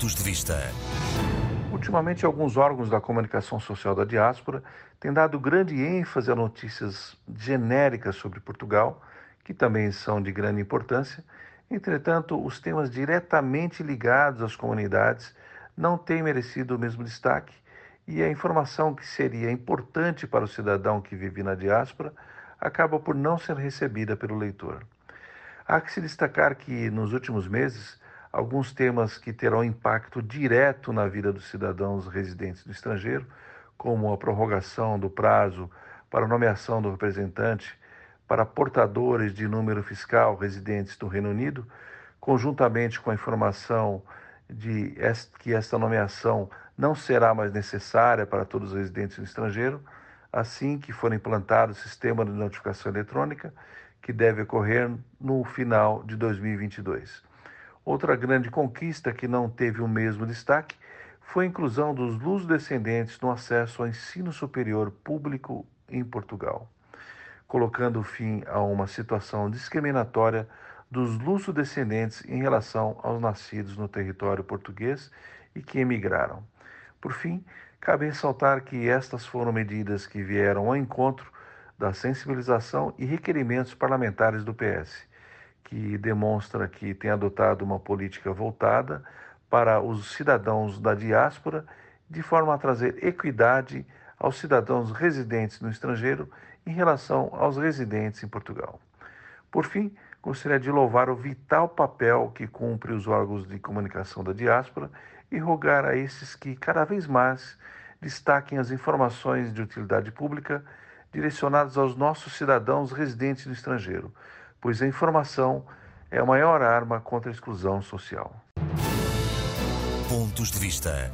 Pontos de Vista. Ultimamente, alguns órgãos da comunicação social da diáspora têm dado grande ênfase a notícias genéricas sobre Portugal, que também são de grande importância. Entretanto, os temas diretamente ligados às comunidades não têm merecido o mesmo destaque e a informação que seria importante para o cidadão que vive na diáspora acaba por não ser recebida pelo leitor. Há que se destacar que, nos últimos meses, alguns temas que terão impacto direto na vida dos cidadãos residentes do estrangeiro, como a prorrogação do prazo para nomeação do representante para portadores de número fiscal residentes do Reino Unido, conjuntamente com a informação de que esta nomeação não será mais necessária para todos os residentes do estrangeiro, assim que for implantado o sistema de notificação eletrônica, que deve ocorrer no final de 2022. Outra grande conquista que não teve o mesmo destaque foi a inclusão dos luso-descendentes no acesso ao ensino superior público em Portugal, colocando fim a uma situação discriminatória dos luso-descendentes em relação aos nascidos no território português e que emigraram. Por fim, cabe ressaltar que estas foram medidas que vieram ao encontro da sensibilização e requerimentos parlamentares do PS que demonstra que tem adotado uma política voltada para os cidadãos da diáspora, de forma a trazer equidade aos cidadãos residentes no estrangeiro em relação aos residentes em Portugal. Por fim, gostaria de louvar o vital papel que cumpre os órgãos de comunicação da diáspora e rogar a esses que cada vez mais destaquem as informações de utilidade pública direcionadas aos nossos cidadãos residentes no estrangeiro, pois a informação é a maior arma contra a exclusão social. Pontos de vista.